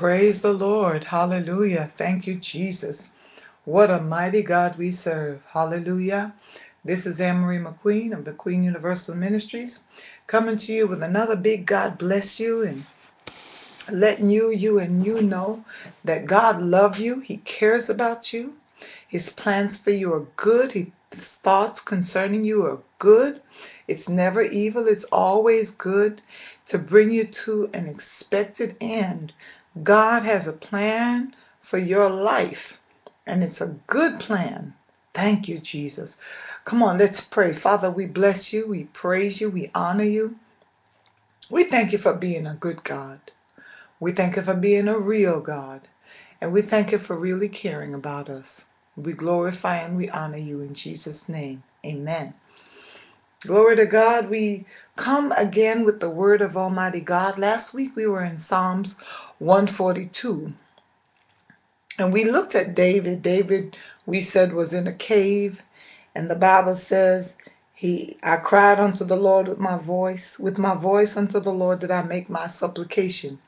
Praise the Lord. Hallelujah. Thank you, Jesus. What a mighty God we serve. Hallelujah. This is Annmarie McQueen of the Queen Universal Ministries coming to you with another big God bless you and letting you, you, and you know that God loves you. He cares about you. His plans for you are good. His thoughts concerning you are good. It's never evil. It's always good to bring you to an expected end. God has a plan for your life, and it's a good plan. Thank you, Jesus. Come on, let's pray. Father, we bless you, we praise you, we honor you. We thank you for being a good God. We thank you for being a real God. And we thank you for really caring about us. We glorify and we honor you in Jesus' name. Amen. Glory to God. We come again with the word of Almighty God. Last week we were in Psalms 142. And we looked at David. David, we said, was in a cave. And the Bible says, he I cried unto the Lord with my voice, with my voice unto the Lord did I make my supplication.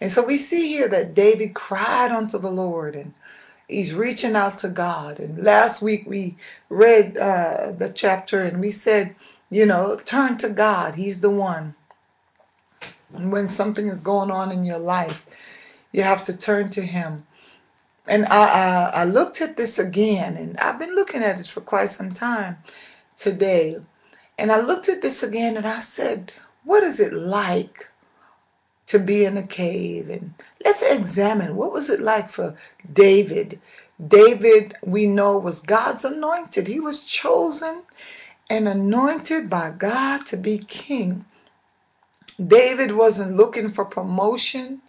And so we see here that David cried unto the Lord and he's reaching out to God. And last week we read uh, the chapter and we said, you know, turn to God. He's the one. And when something is going on in your life, you have to turn to Him. And I, I, I looked at this again, and I've been looking at this for quite some time today. And I looked at this again and I said, what is it like to be in a cave? And let's examine what was it like for David. David, we know, was God's anointed. He was chosen and anointed by God to be king. David wasn't looking for promotion.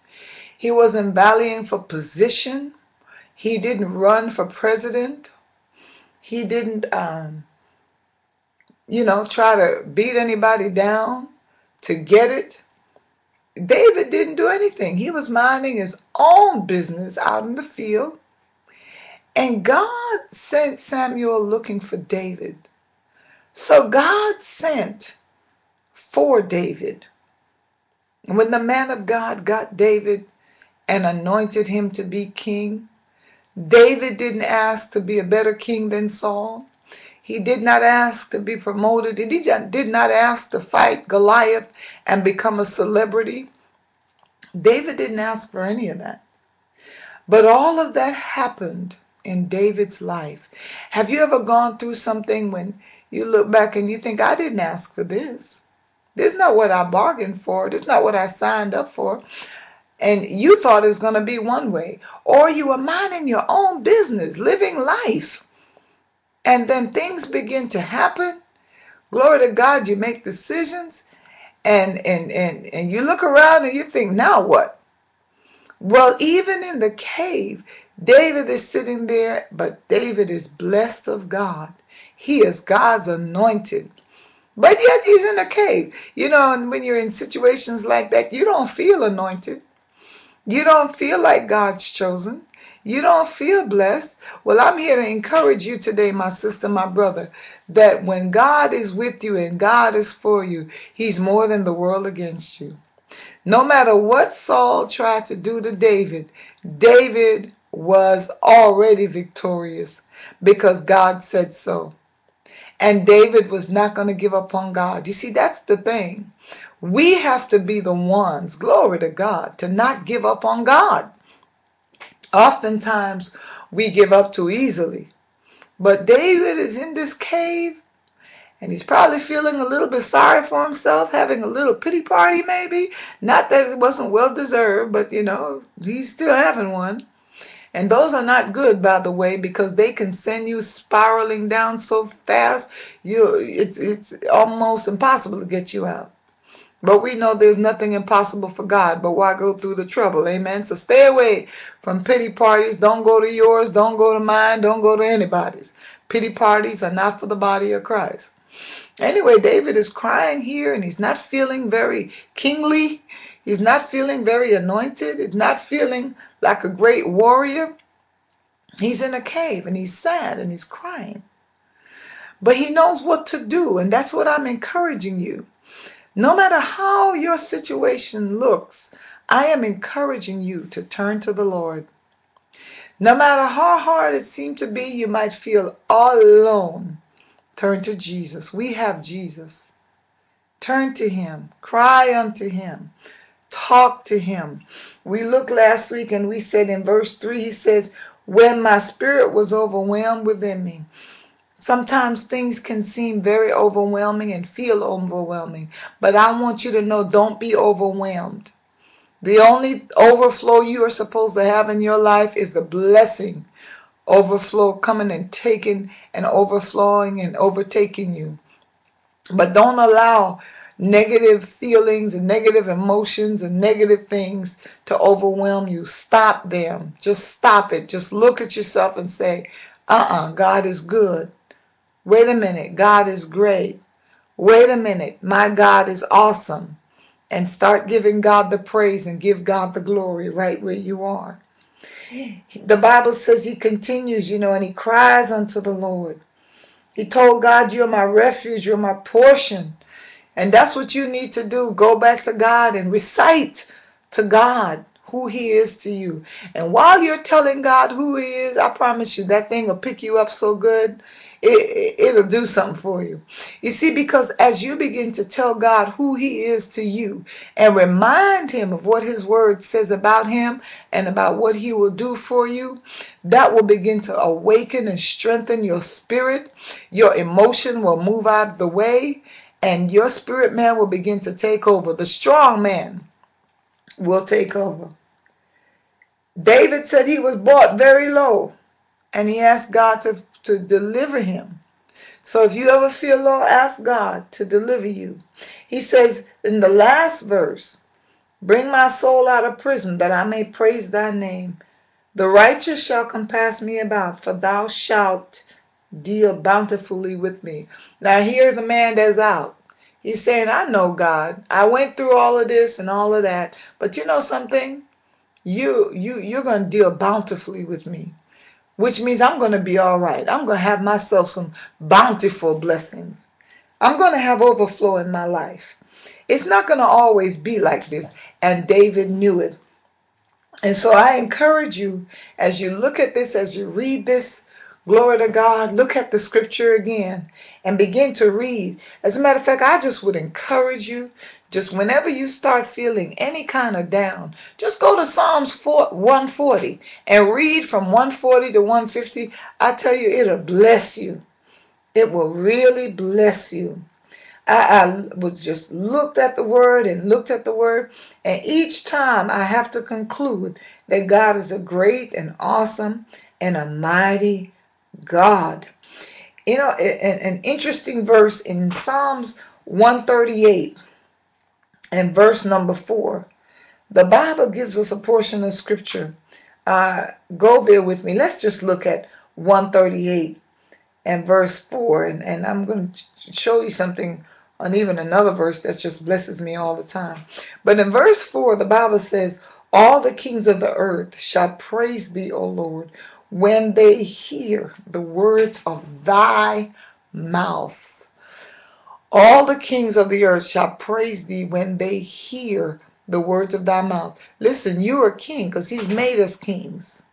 He wasn't valuing for position. He didn't run for president. He didn't, um, you know, try to beat anybody down to get it. David didn't do anything. He was minding his own business out in the field. And God sent Samuel looking for David. So God sent for David. When the man of God got David and anointed him to be king, David didn't ask to be a better king than Saul. He did not ask to be promoted. He did not ask to fight Goliath and become a celebrity. David didn't ask for any of that. But all of that happened in David's life. Have you ever gone through something when you look back and you think, I didn't ask for this? This is not what I bargained for. This is not what I signed up for. And you thought it was going to be one way. Or you were minding your own business, living life. And then things begin to happen. Glory to God, you make decisions. And, and, and, and you look around and you think, now what? Well, even in the cave, David is sitting there, but David is blessed of God. He is God's anointed. But yet he's in a cave. You know, and when you're in situations like that, you don't feel anointed. You don't feel like God's chosen. You don't feel blessed. Well, I'm here to encourage you today, my sister, my brother, that when God is with you and God is for you, he's more than the world against you. No matter what Saul tried to do to David, David was already victorious because God said so. And David was not going to give up on God. You see, that's the thing. We have to be the ones, glory to God, to not give up on God. Oftentimes we give up too easily. But David is in this cave and he's probably feeling a little bit sorry for himself, having a little pity party maybe. Not that it wasn't well deserved, but you know, he's still having one. And those are not good, by the way, because they can send you spiraling down so fast, you it's it's almost impossible to get you out. But we know there's nothing impossible for God, but why go through the trouble? Amen. So stay away from pity parties. Don't go to yours. Don't go to mine. Don't go to anybody's. Pity parties are not for the body of Christ. Anyway, David is crying here and he's not feeling very kingly. He's not feeling very anointed. He's not feeling like a great warrior. He's in a cave and he's sad and he's crying. But he knows what to do, and that's what I'm encouraging you. No matter how your situation looks, I am encouraging you to turn to the Lord. No matter how hard it seems to be, you might feel all alone. Turn to Jesus. We have Jesus. Turn to Him. Cry unto Him. Talk to Him. We looked last week and we said in verse 3, He says, When my spirit was overwhelmed within me. Sometimes things can seem very overwhelming and feel overwhelming, but I want you to know don't be overwhelmed. The only overflow you are supposed to have in your life is the blessing overflow coming and taking and overflowing and overtaking you. But don't allow negative feelings and negative emotions and negative things to overwhelm you. Stop them. Just stop it. Just look at yourself and say, uh uh God is good. Wait a minute, God is great. Wait a minute, my God is awesome. And start giving God the praise and give God the glory right where you are. The Bible says he continues, you know, and he cries unto the Lord. He told God, You're my refuge, you're my portion. And that's what you need to do. Go back to God and recite to God who He is to you. And while you're telling God who He is, I promise you that thing will pick you up so good it, it'll do something for you. You see, because as you begin to tell God who He is to you and remind Him of what His Word says about Him and about what He will do for you, that will begin to awaken and strengthen your spirit. Your emotion will move out of the way, and your spirit man will begin to take over. The strong man will take over. David said he was bought very low, and he asked God to to deliver him. So if you ever feel low, ask God to deliver you. He says in the last verse, Bring my soul out of prison that I may praise thy name. The righteous shall compass me about, for thou shalt deal bountifully with me. Now here's a man that's out. He's saying, I know God. I went through all of this and all of that. But you know something? You you you're gonna deal bountifully with me which means I'm going to be all right. I'm going to have myself some bountiful blessings. I'm going to have overflow in my life. It's not going to always be like this. And David knew it. And so I encourage you as you look at this, as you read this, glory to God, look at the scripture again and begin to read. As a matter of fact, I just would encourage you just whenever you start feeling any kind of down, just go to Psalms 4, 140 and read from 140 to 150. I tell you, it'll bless you. It will really bless you. I, I was just looked at the word and looked at the word, and each time I have to conclude that God is a great and awesome and a mighty God. You know, an, an interesting verse in Psalms 138 and verse number four. The Bible gives us a portion of scripture. Uh, go there with me. Let's just look at 138 and verse 4. And, and I'm going to show you something on even another verse that just blesses me all the time. But in verse 4, the Bible says, All the kings of the earth shall praise thee, O Lord, when they hear the words of thy mouth. All the kings of the earth shall praise thee when they hear the words of thy mouth. Listen, you are king because he's made us kings.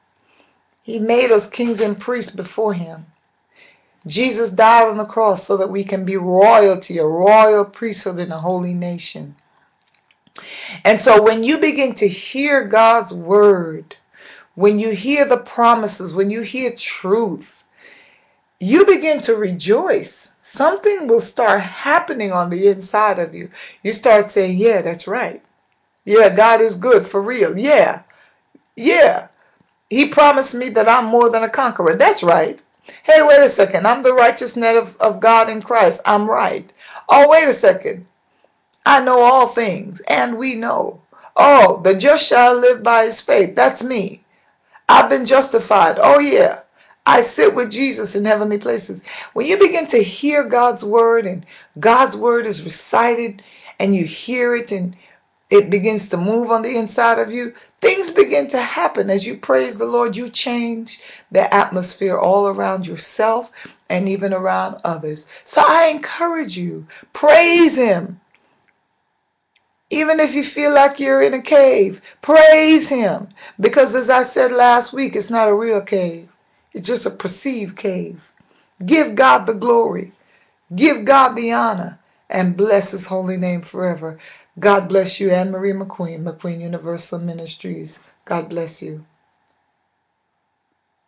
He made us kings and priests before him. Jesus died on the cross so that we can be royalty, a royal priesthood in a holy nation. And so when you begin to hear God's word, when you hear the promises, when you hear truth, you begin to rejoice something will start happening on the inside of you. You start saying, Yeah, that's right. Yeah, God is good for real. Yeah. Yeah. He promised me that I'm more than a conqueror. That's right. Hey, wait a second. I'm the righteousness of, of God in Christ. I'm right. Oh, wait a second. I know all things, and we know. Oh, the just shall live by his faith. That's me. I've been justified. Oh, yeah. I sit with Jesus in heavenly places. When you begin to hear God's word and God's word is recited and you hear it and it begins to move on the inside of you, things begin to happen. As you praise the Lord, you change the atmosphere all around yourself and even around others. So I encourage you, praise Him. Even if you feel like you're in a cave, praise Him. Because as I said last week, it's not a real cave, it's just a perceived cave. Give God the glory, give God the honor, and bless His holy name forever. God bless you, Annmarie McQueen, McQueen Universal Ministries. God bless you.